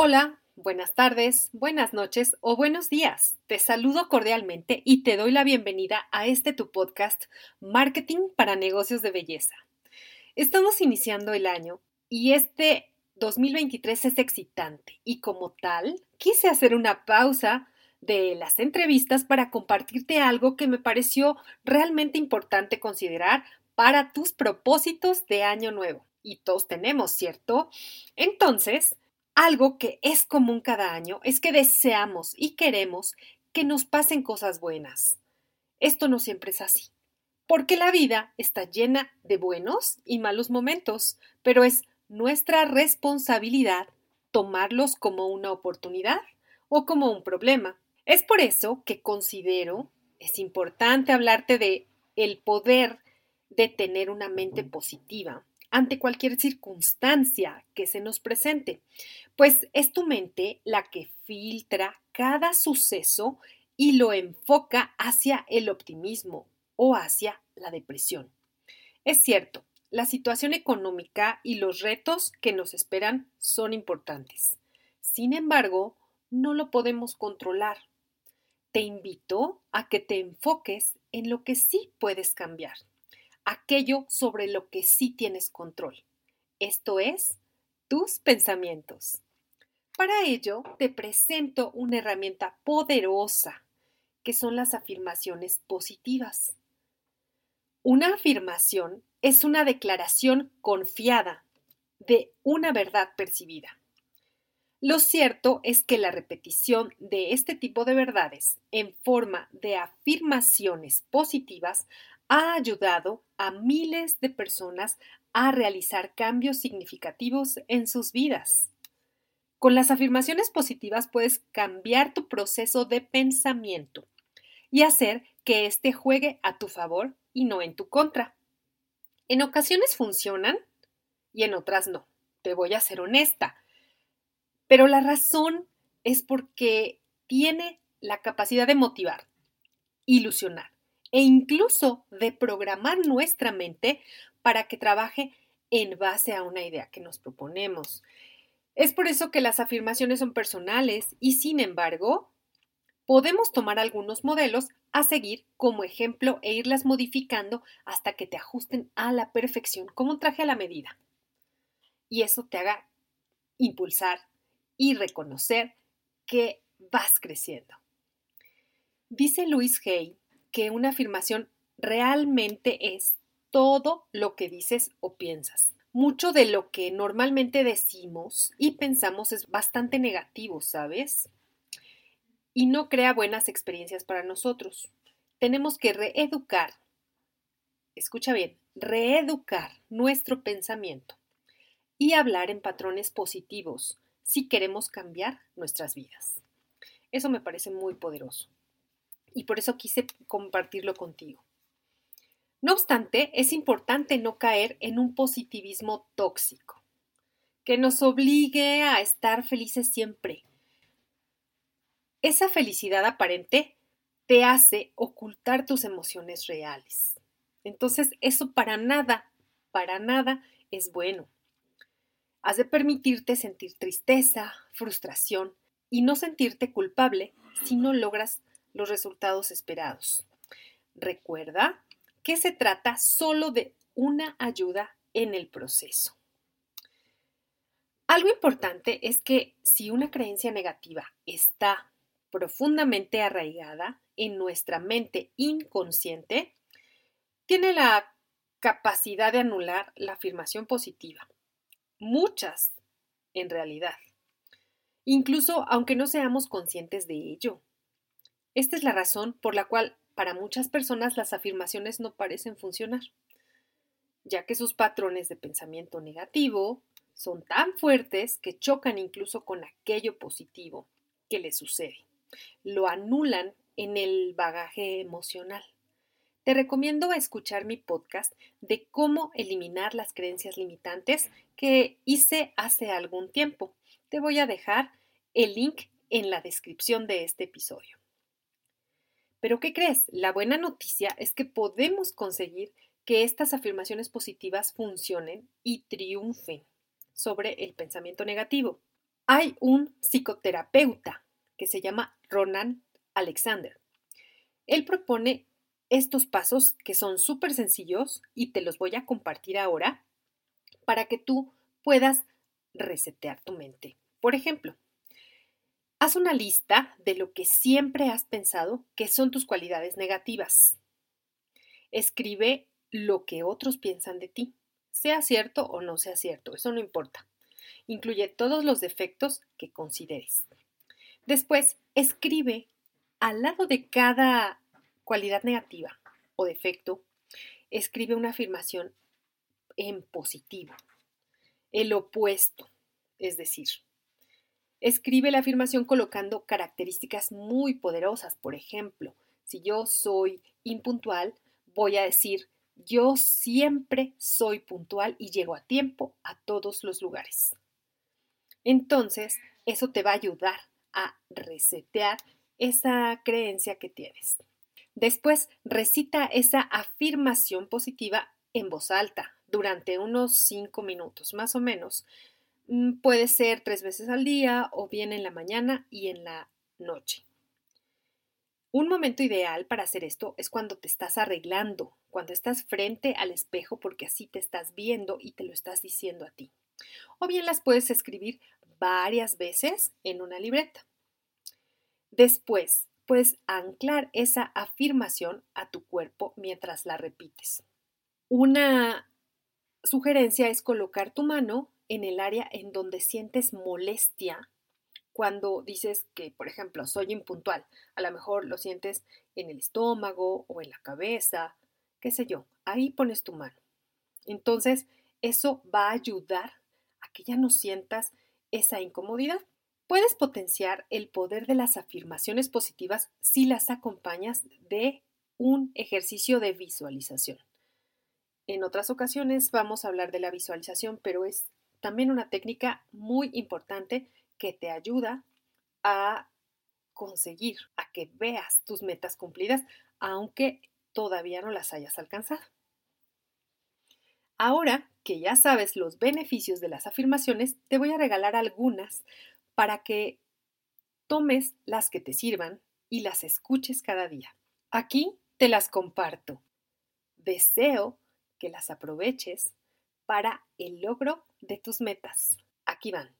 Hola, buenas tardes, buenas noches o buenos días. Te saludo cordialmente y te doy la bienvenida a este tu podcast Marketing para Negocios de Belleza. Estamos iniciando el año y este 2023 es excitante y como tal quise hacer una pausa de las entrevistas para compartirte algo que me pareció realmente importante considerar para tus propósitos de año nuevo. Y todos tenemos, ¿cierto? Entonces, algo que es común cada año es que deseamos y queremos que nos pasen cosas buenas. Esto no siempre es así, porque la vida está llena de buenos y malos momentos, pero es nuestra responsabilidad tomarlos como una oportunidad o como un problema. Es por eso que considero es importante hablarte de el poder de tener una mente positiva ante cualquier circunstancia que se nos presente, pues es tu mente la que filtra cada suceso y lo enfoca hacia el optimismo o hacia la depresión. Es cierto, la situación económica y los retos que nos esperan son importantes. Sin embargo, no lo podemos controlar. Te invito a que te enfoques en lo que sí puedes cambiar aquello sobre lo que sí tienes control. Esto es, tus pensamientos. Para ello, te presento una herramienta poderosa, que son las afirmaciones positivas. Una afirmación es una declaración confiada de una verdad percibida. Lo cierto es que la repetición de este tipo de verdades en forma de afirmaciones positivas ha ayudado a miles de personas a realizar cambios significativos en sus vidas. Con las afirmaciones positivas puedes cambiar tu proceso de pensamiento y hacer que éste juegue a tu favor y no en tu contra. En ocasiones funcionan y en otras no. Te voy a ser honesta. Pero la razón es porque tiene la capacidad de motivar, ilusionar e incluso de programar nuestra mente para que trabaje en base a una idea que nos proponemos. Es por eso que las afirmaciones son personales y sin embargo podemos tomar algunos modelos a seguir como ejemplo e irlas modificando hasta que te ajusten a la perfección como un traje a la medida. Y eso te haga impulsar y reconocer que vas creciendo. Dice Luis Hay que una afirmación realmente es todo lo que dices o piensas. Mucho de lo que normalmente decimos y pensamos es bastante negativo, ¿sabes? Y no crea buenas experiencias para nosotros. Tenemos que reeducar, escucha bien, reeducar nuestro pensamiento y hablar en patrones positivos si queremos cambiar nuestras vidas. Eso me parece muy poderoso y por eso quise compartirlo contigo. No obstante, es importante no caer en un positivismo tóxico, que nos obligue a estar felices siempre. Esa felicidad aparente te hace ocultar tus emociones reales. Entonces, eso para nada, para nada es bueno. Has de permitirte sentir tristeza, frustración y no sentirte culpable si no logras los resultados esperados. Recuerda que se trata solo de una ayuda en el proceso. Algo importante es que si una creencia negativa está profundamente arraigada en nuestra mente inconsciente, tiene la capacidad de anular la afirmación positiva. Muchas, en realidad. Incluso aunque no seamos conscientes de ello. Esta es la razón por la cual para muchas personas las afirmaciones no parecen funcionar, ya que sus patrones de pensamiento negativo son tan fuertes que chocan incluso con aquello positivo que les sucede. Lo anulan en el bagaje emocional. Te recomiendo escuchar mi podcast de cómo eliminar las creencias limitantes que hice hace algún tiempo. Te voy a dejar el link en la descripción de este episodio. Pero ¿qué crees? La buena noticia es que podemos conseguir que estas afirmaciones positivas funcionen y triunfen sobre el pensamiento negativo. Hay un psicoterapeuta que se llama Ronan Alexander. Él propone estos pasos que son súper sencillos y te los voy a compartir ahora para que tú puedas resetear tu mente. Por ejemplo, haz una lista de lo que siempre has pensado que son tus cualidades negativas. Escribe lo que otros piensan de ti, sea cierto o no sea cierto, eso no importa. Incluye todos los defectos que consideres. Después, escribe al lado de cada cualidad negativa o defecto, escribe una afirmación en positivo, el opuesto, es decir, escribe la afirmación colocando características muy poderosas. Por ejemplo, si yo soy impuntual, voy a decir, yo siempre soy puntual y llego a tiempo a todos los lugares. Entonces, eso te va a ayudar a resetear esa creencia que tienes. Después, recita esa afirmación positiva en voz alta durante unos cinco minutos, más o menos. Mm, puede ser tres veces al día o bien en la mañana y en la noche. Un momento ideal para hacer esto es cuando te estás arreglando, cuando estás frente al espejo porque así te estás viendo y te lo estás diciendo a ti. O bien las puedes escribir varias veces en una libreta. Después, puedes anclar esa afirmación a tu cuerpo mientras la repites. Una sugerencia es colocar tu mano en el área en donde sientes molestia cuando dices que, por ejemplo, soy impuntual. A lo mejor lo sientes en el estómago o en la cabeza, qué sé yo. Ahí pones tu mano. Entonces, eso va a ayudar a que ya no sientas esa incomodidad. Puedes potenciar el poder de las afirmaciones positivas si las acompañas de un ejercicio de visualización. En otras ocasiones vamos a hablar de la visualización, pero es también una técnica muy importante que te ayuda a conseguir, a que veas tus metas cumplidas, aunque todavía no las hayas alcanzado. Ahora que ya sabes los beneficios de las afirmaciones, te voy a regalar algunas para que tomes las que te sirvan y las escuches cada día. Aquí te las comparto. Deseo que las aproveches para el logro de tus metas. Aquí van.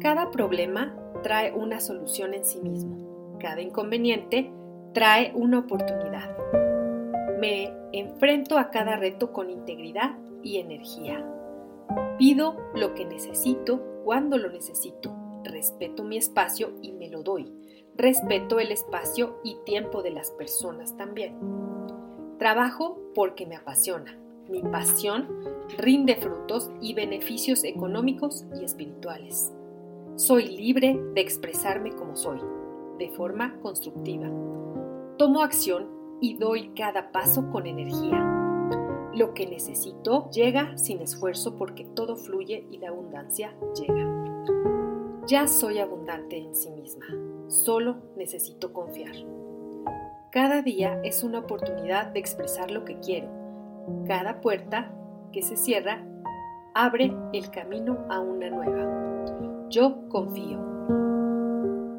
Cada problema trae una solución en sí mismo. Cada inconveniente trae una oportunidad. Me enfrento a cada reto con integridad y energía. Pido lo que necesito cuando lo necesito. Respeto mi espacio y me lo doy. Respeto el espacio y tiempo de las personas también. Trabajo porque me apasiona. Mi pasión rinde frutos y beneficios económicos y espirituales. Soy libre de expresarme como soy, de forma constructiva. Tomo acción y doy cada paso con energía. Lo que necesito llega sin esfuerzo porque todo fluye y la abundancia llega. Ya soy abundante en sí misma, solo necesito confiar. Cada día es una oportunidad de expresar lo que quiero. Cada puerta que se cierra abre el camino a una nueva. Yo confío.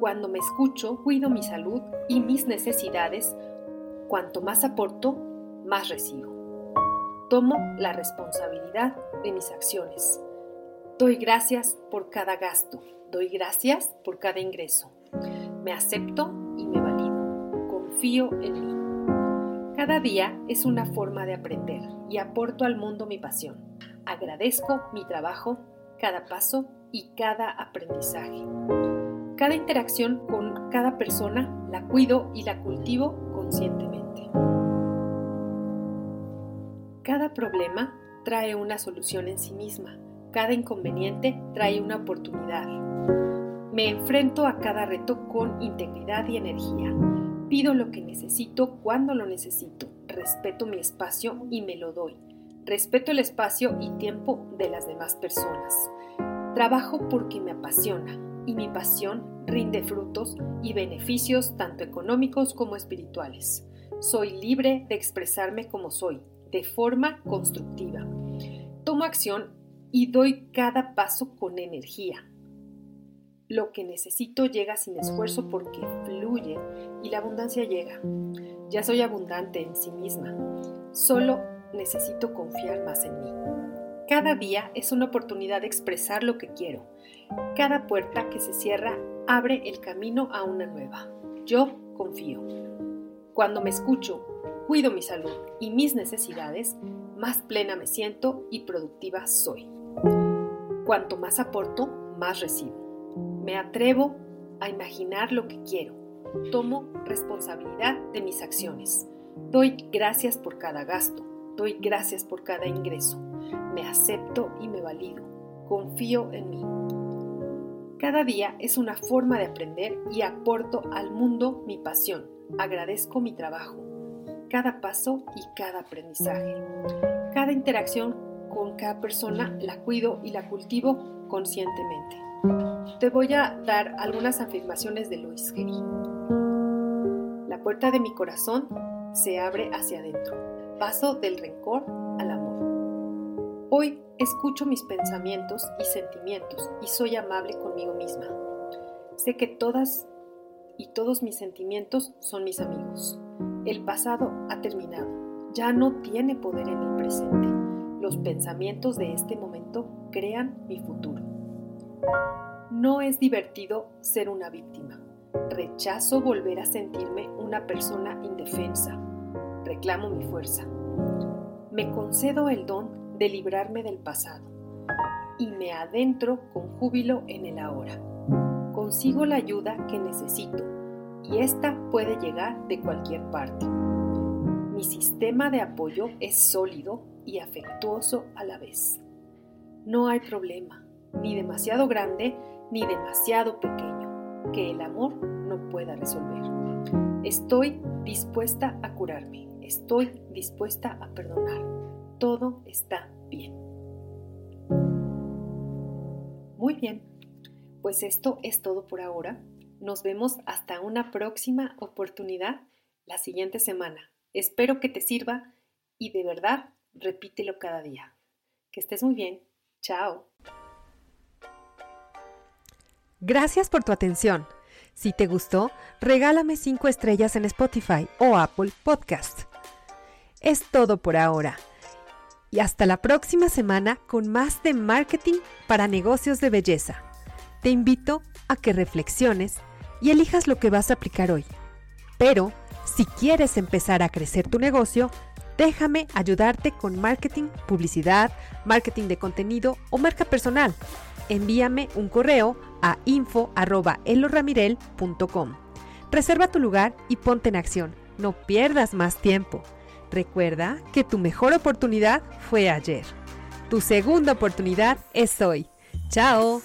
Cuando me escucho, cuido mi salud y mis necesidades. Cuanto más aporto, más recibo. Tomo la responsabilidad de mis acciones. Doy gracias por cada gasto. Doy gracias por cada ingreso. Me acepto y me valido. Confío en mí. Cada día es una forma de aprender y aporto al mundo mi pasión. Agradezco mi trabajo, cada paso y cada aprendizaje. Cada interacción con cada persona la cuido y la cultivo conscientemente. Cada problema trae una solución en sí misma. Cada inconveniente trae una oportunidad. Me enfrento a cada reto con integridad y energía. Pido lo que necesito cuando lo necesito. Respeto mi espacio y me lo doy. Respeto el espacio y tiempo de las demás personas. Trabajo porque me apasiona y mi pasión rinde frutos y beneficios tanto económicos como espirituales. Soy libre de expresarme como soy, de forma constructiva. Tomo acción y doy cada paso con energía. Lo que necesito llega sin esfuerzo porque fluye y la abundancia llega. Ya soy abundante en sí misma. Solo necesito confiar más en mí. Cada día es una oportunidad de expresar lo que quiero. Cada puerta que se cierra abre el camino a una nueva. Yo confío. Cuando me escucho, cuido mi salud y mis necesidades, más plena me siento y productiva soy. Cuanto más aporto, más recibo. Me atrevo a imaginar lo que quiero. Tomo responsabilidad de mis acciones. Doy gracias por cada gasto. Doy gracias por cada ingreso me acepto y me valido, confío en mí. Cada día es una forma de aprender y aporto al mundo mi pasión, agradezco mi trabajo, cada paso y cada aprendizaje. Cada interacción con cada persona la cuido y la cultivo conscientemente. Te voy a dar algunas afirmaciones de Luis Geri. La puerta de mi corazón se abre hacia adentro. Paso del rencor al amor. Hoy escucho mis pensamientos y sentimientos y soy amable conmigo misma. Sé que todas y todos mis sentimientos son mis amigos. El pasado ha terminado, ya no tiene poder en el presente. Los pensamientos de este momento crean mi futuro. No es divertido ser una víctima. Rechazo volver a sentirme una persona indefensa. Reclamo mi fuerza. Me concedo el don de librarme del pasado y me adentro con júbilo en el ahora. Consigo la ayuda que necesito y esta puede llegar de cualquier parte. Mi sistema de apoyo es sólido y afectuoso a la vez. No hay problema, ni demasiado grande ni demasiado pequeño, que el amor no pueda resolver. Estoy dispuesta a curarme, estoy dispuesta a perdonar todo está bien. Muy bien, pues esto es todo por ahora. Nos vemos hasta una próxima oportunidad la siguiente semana. Espero que te sirva y de verdad repítelo cada día. Que estés muy bien. Chao. Gracias por tu atención. Si te gustó, regálame 5 estrellas en Spotify o Apple Podcast. Es todo por ahora y hasta la próxima semana con más de marketing para negocios de belleza. Te invito a que reflexiones y elijas lo que vas a aplicar hoy. Pero, si quieres empezar a crecer tu negocio, déjame ayudarte con marketing, publicidad, marketing de contenido o marca personal. Envíame un correo a info.eloramirel.com. Reserva tu lugar y ponte en acción. No pierdas más tiempo. Recuerda que tu mejor oportunidad fue ayer. Tu segunda oportunidad es hoy. ¡Chao!